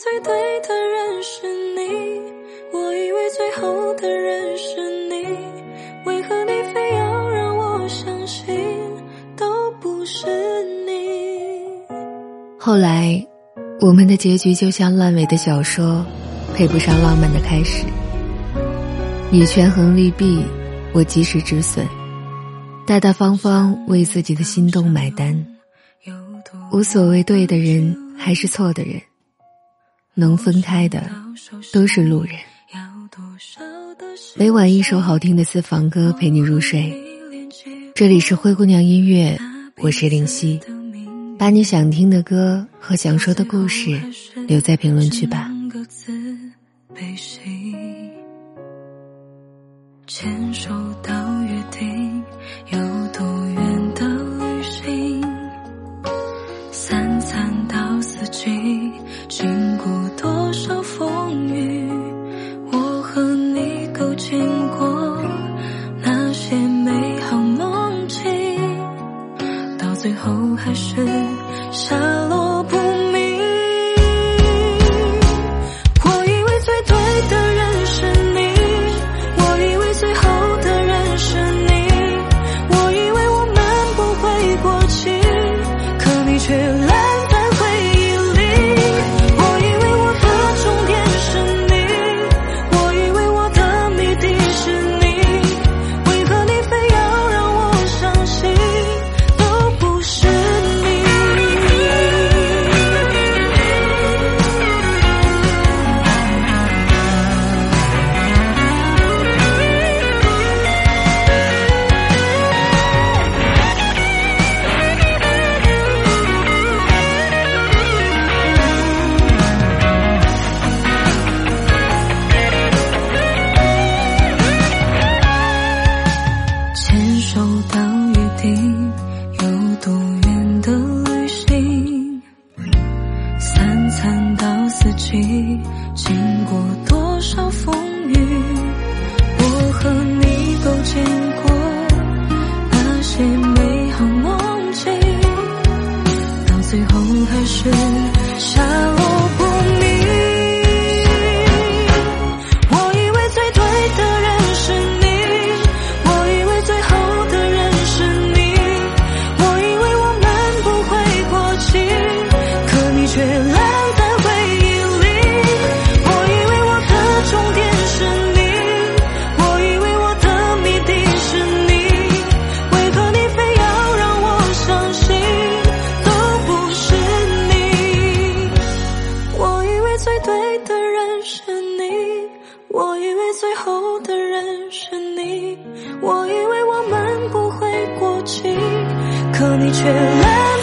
最对的人是你，我以为最后的人是你，为何你非要让我相信都不是你？后来，我们的结局就像烂尾的小说，配不上浪漫的开始。你权衡利弊，我及时止损，大大方方为自己的心动买单，无所谓对的人还是错的人，能分开的都是路人。每晚一首好听的私房歌陪你入睡，这里是灰姑娘音乐，我是灵犀，把你想听的歌和想说的故事留在评论区吧。牵手到约定，有多远最后还是最后还是下落是你，我以为最后的人是你，我以为我们不会过期，可你却来。